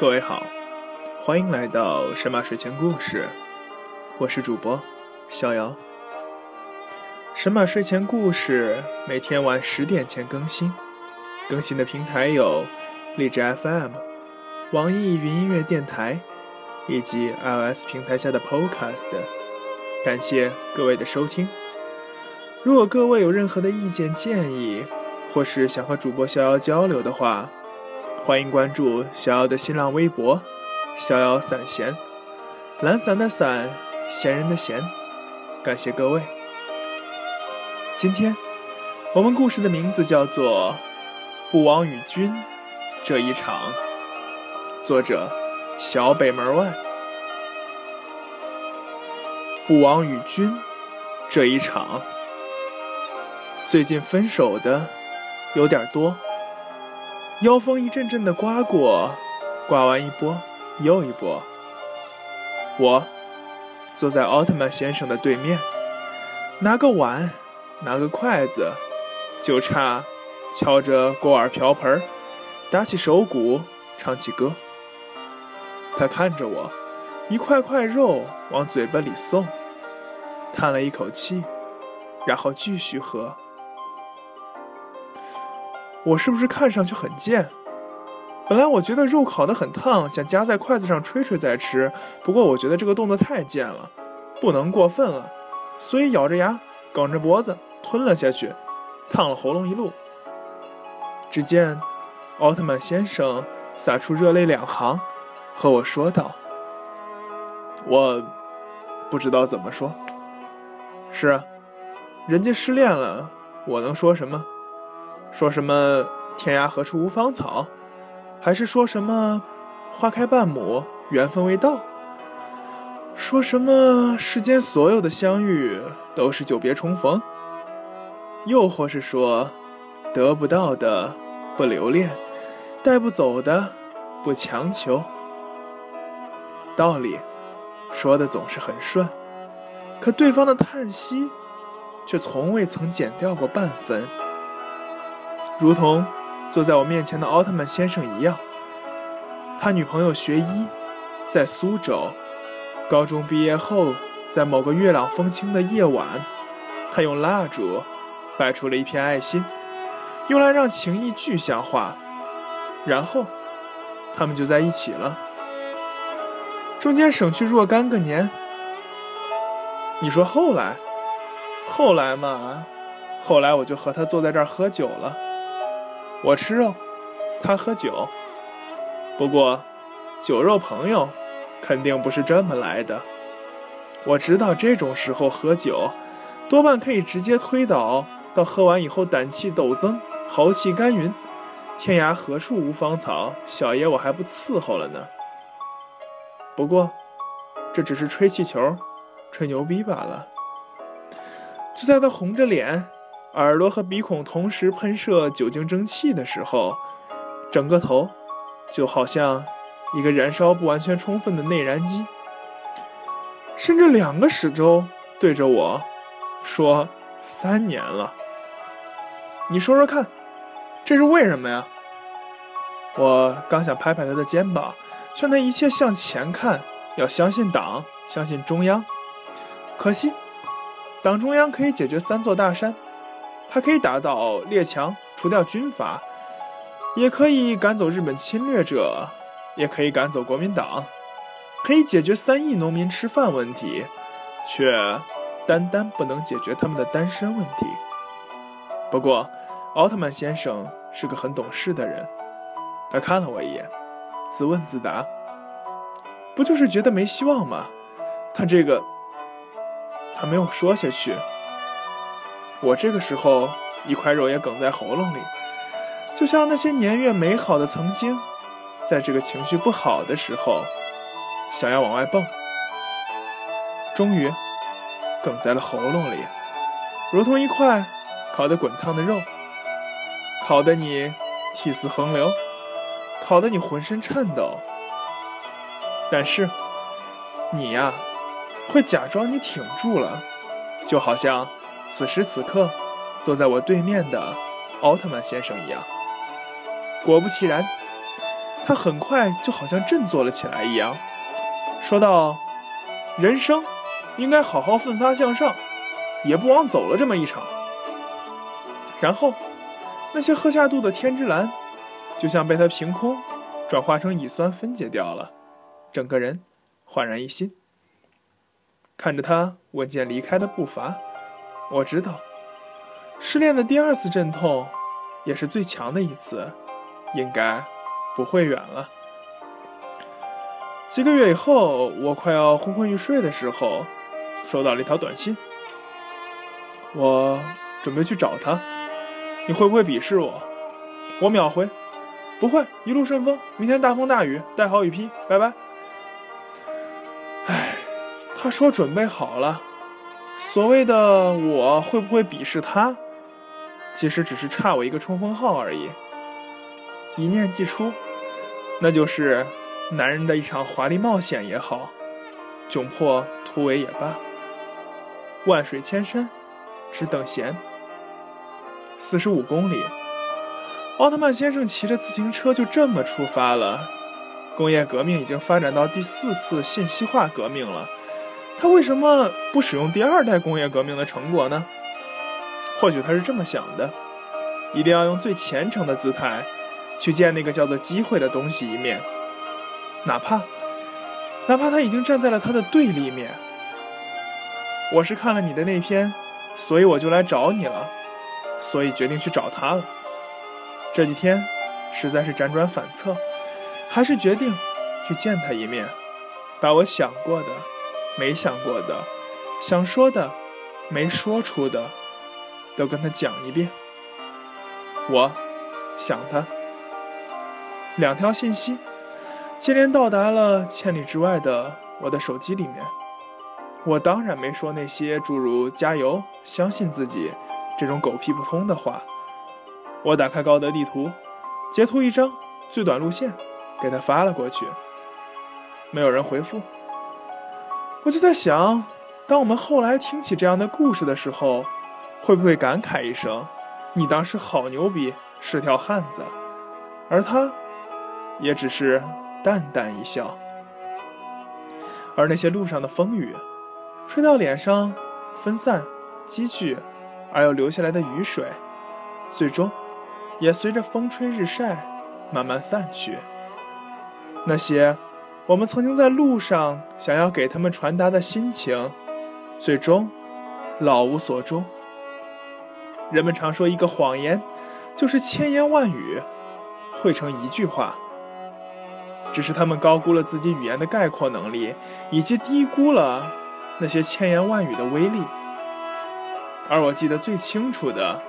各位好，欢迎来到神马睡前故事，我是主播逍遥。神马睡前故事每天晚十点前更新，更新的平台有荔枝 FM、网易云音乐电台以及 iOS 平台下的 Podcast。感谢各位的收听。如果各位有任何的意见建议，或是想和主播逍遥交流的话，欢迎关注逍遥的新浪微博“逍遥散闲”，懒散的散，闲人的闲。感谢各位。今天我们故事的名字叫做《不枉与君这一场》，作者小北门外。不枉与君这一场，最近分手的有点多。妖风一阵阵的刮过，刮完一波又一波。我坐在奥特曼先生的对面，拿个碗，拿个筷子，就差敲着锅碗瓢盆，打起手鼓，唱起歌。他看着我，一块块肉往嘴巴里送，叹了一口气，然后继续喝。我是不是看上去很贱？本来我觉得肉烤得很烫，想夹在筷子上吹吹再吃。不过我觉得这个动作太贱了，不能过分了，所以咬着牙，梗着脖子吞了下去，烫了喉咙一路。只见奥特曼先生洒出热泪两行，和我说道：“我不知道怎么说。是啊，人家失恋了，我能说什么？”说什么“天涯何处无芳草”，还是说什么“花开半亩，缘分未到”？说什么世间所有的相遇都是久别重逢？又或是说得不到的不留恋，带不走的不强求？道理说的总是很顺，可对方的叹息却从未曾减掉过半分。如同坐在我面前的奥特曼先生一样，他女朋友学医，在苏州。高中毕业后，在某个月朗风清的夜晚，他用蜡烛摆出了一片爱心，用来让情谊具象化。然后，他们就在一起了。中间省去若干个年。你说后来？后来嘛，后来我就和他坐在这儿喝酒了。我吃肉，他喝酒。不过，酒肉朋友肯定不是这么来的。我知道这种时候喝酒，多半可以直接推导到喝完以后胆气陡增，豪气干云。天涯何处无芳草，小爷我还不伺候了呢。不过，这只是吹气球、吹牛逼罢了。就在他红着脸。耳朵和鼻孔同时喷射酒精蒸汽的时候，整个头就好像一个燃烧不完全充分的内燃机，甚至两个时钟对着我说：“三年了。”你说说看，这是为什么呀？我刚想拍拍他的肩膀，劝他一切向前看，要相信党，相信中央。可惜，党中央可以解决三座大山。它可以打倒列强，除掉军阀，也可以赶走日本侵略者，也可以赶走国民党，可以解决三亿农民吃饭问题，却单单不能解决他们的单身问题。不过，奥特曼先生是个很懂事的人，他看了我一眼，自问自答：“不就是觉得没希望吗？”他这个，他没有说下去。我这个时候一块肉也梗在喉咙里，就像那些年月美好的曾经，在这个情绪不好的时候，想要往外蹦，终于梗在了喉咙里，如同一块烤得滚烫的肉，烤得你涕泗横流，烤得你浑身颤抖。但是你呀，会假装你挺住了，就好像。此时此刻，坐在我对面的奥特曼先生一样。果不其然，他很快就好像振作了起来一样，说道：“人生应该好好奋发向上，也不枉走了这么一场。”然后，那些喝下肚的天之蓝，就像被他凭空转化成乙酸分解掉了，整个人焕然一新。看着他稳健离开的步伐，我知道，失恋的第二次阵痛，也是最强的一次，应该不会远了。几个月以后，我快要昏昏欲睡的时候，收到了一条短信，我准备去找他。你会不会鄙视我？我秒回，不会，一路顺风。明天大风大雨，带好雨披，拜拜。唉，他说准备好了。所谓的我会不会鄙视他？其实只是差我一个冲锋号而已。一念既出，那就是男人的一场华丽冒险也好，窘迫突围也罢，万水千山，只等闲。四十五公里，奥特曼先生骑着自行车就这么出发了。工业革命已经发展到第四次信息化革命了，他为什么不使用第二代工业革命的成果呢？或许他是这么想的：一定要用最虔诚的姿态去见那个叫做机会的东西一面，哪怕，哪怕他已经站在了他的对立面。我是看了你的那篇，所以我就来找你了。所以决定去找他了。这几天实在是辗转反侧，还是决定去见他一面，把我想过的、没想过的、想说的、没说出的，都跟他讲一遍。我想他。两条信息接连到达了千里之外的我的手机里面。我当然没说那些诸如“加油”“相信自己”。这种狗屁不通的话，我打开高德地图，截图一张最短路线，给他发了过去。没有人回复，我就在想，当我们后来听起这样的故事的时候，会不会感慨一声：“你当时好牛逼，是条汉子。”而他，也只是淡淡一笑。而那些路上的风雨，吹到脸上，分散，积聚。而又流下来的雨水，最终也随着风吹日晒慢慢散去。那些我们曾经在路上想要给他们传达的心情，最终老无所终。人们常说，一个谎言就是千言万语汇成一句话，只是他们高估了自己语言的概括能力，以及低估了那些千言万语的威力。而我记得最清楚的，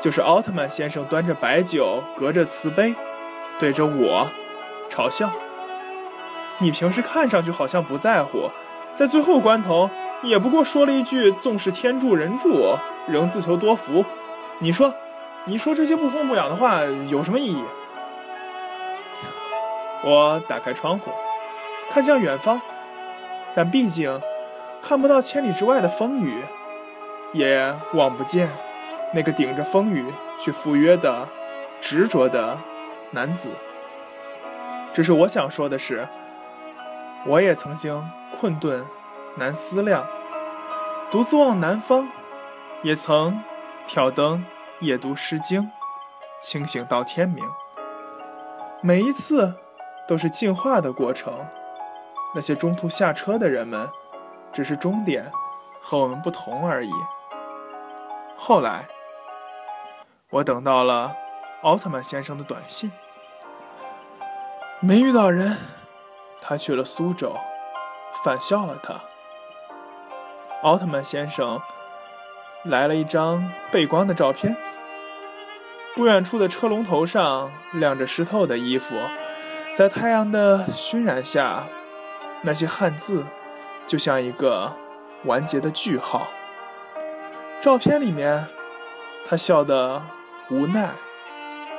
就是奥特曼先生端着白酒，隔着瓷杯，对着我嘲笑。你平时看上去好像不在乎，在最后关头，也不过说了一句“纵使天助人助，仍自求多福”。你说，你说这些不痛不痒的话有什么意义？我打开窗户，看向远方，但毕竟看不到千里之外的风雨。也望不见那个顶着风雨去赴约的执着的男子。只是我想说的是，我也曾经困顿难思量，独自望南方；也曾挑灯夜读诗经，清醒到天明。每一次都是进化的过程。那些中途下车的人们，只是终点和我们不同而已。后来，我等到了奥特曼先生的短信，没遇到人，他去了苏州，反笑了他。奥特曼先生来了一张背光的照片，不远处的车龙头上晾着湿透的衣服，在太阳的熏染下，那些汉字就像一个完结的句号。照片里面，他笑得无奈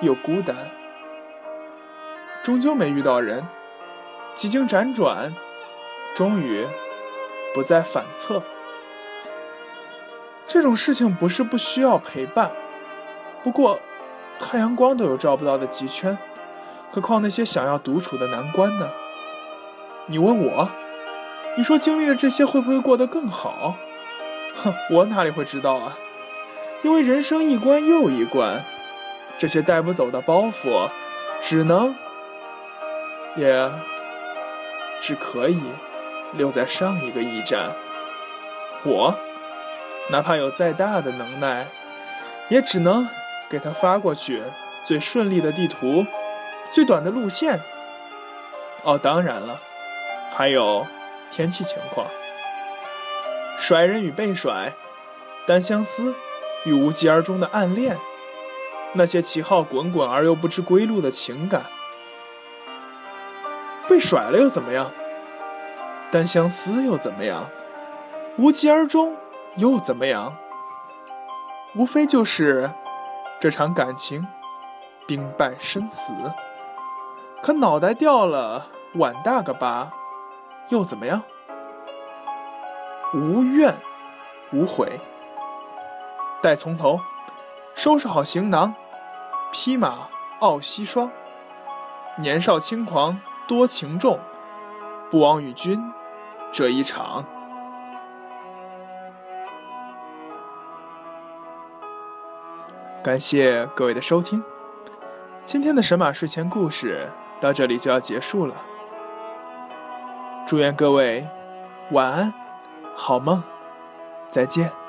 又孤单，终究没遇到人。几经辗转，终于不再反侧。这种事情不是不需要陪伴，不过太阳光都有照不到的极圈，何况那些想要独处的难关呢？你问我，你说经历了这些会不会过得更好？哼，我哪里会知道啊？因为人生一关又一关，这些带不走的包袱，只能，也只可以留在上一个驿站。我，哪怕有再大的能耐，也只能给他发过去最顺利的地图，最短的路线。哦，当然了，还有天气情况。甩人与被甩，单相思与无疾而终的暗恋，那些旗号滚滚而又不知归路的情感。被甩了又怎么样？单相思又怎么样？无疾而终又怎么样？无非就是这场感情兵败身死。可脑袋掉了，碗大个疤，又怎么样？无怨无悔，待从头，收拾好行囊，披马傲西霜。年少轻狂多情重，不枉与君这一场。感谢各位的收听，今天的神马睡前故事到这里就要结束了。祝愿各位晚安。好梦，再见。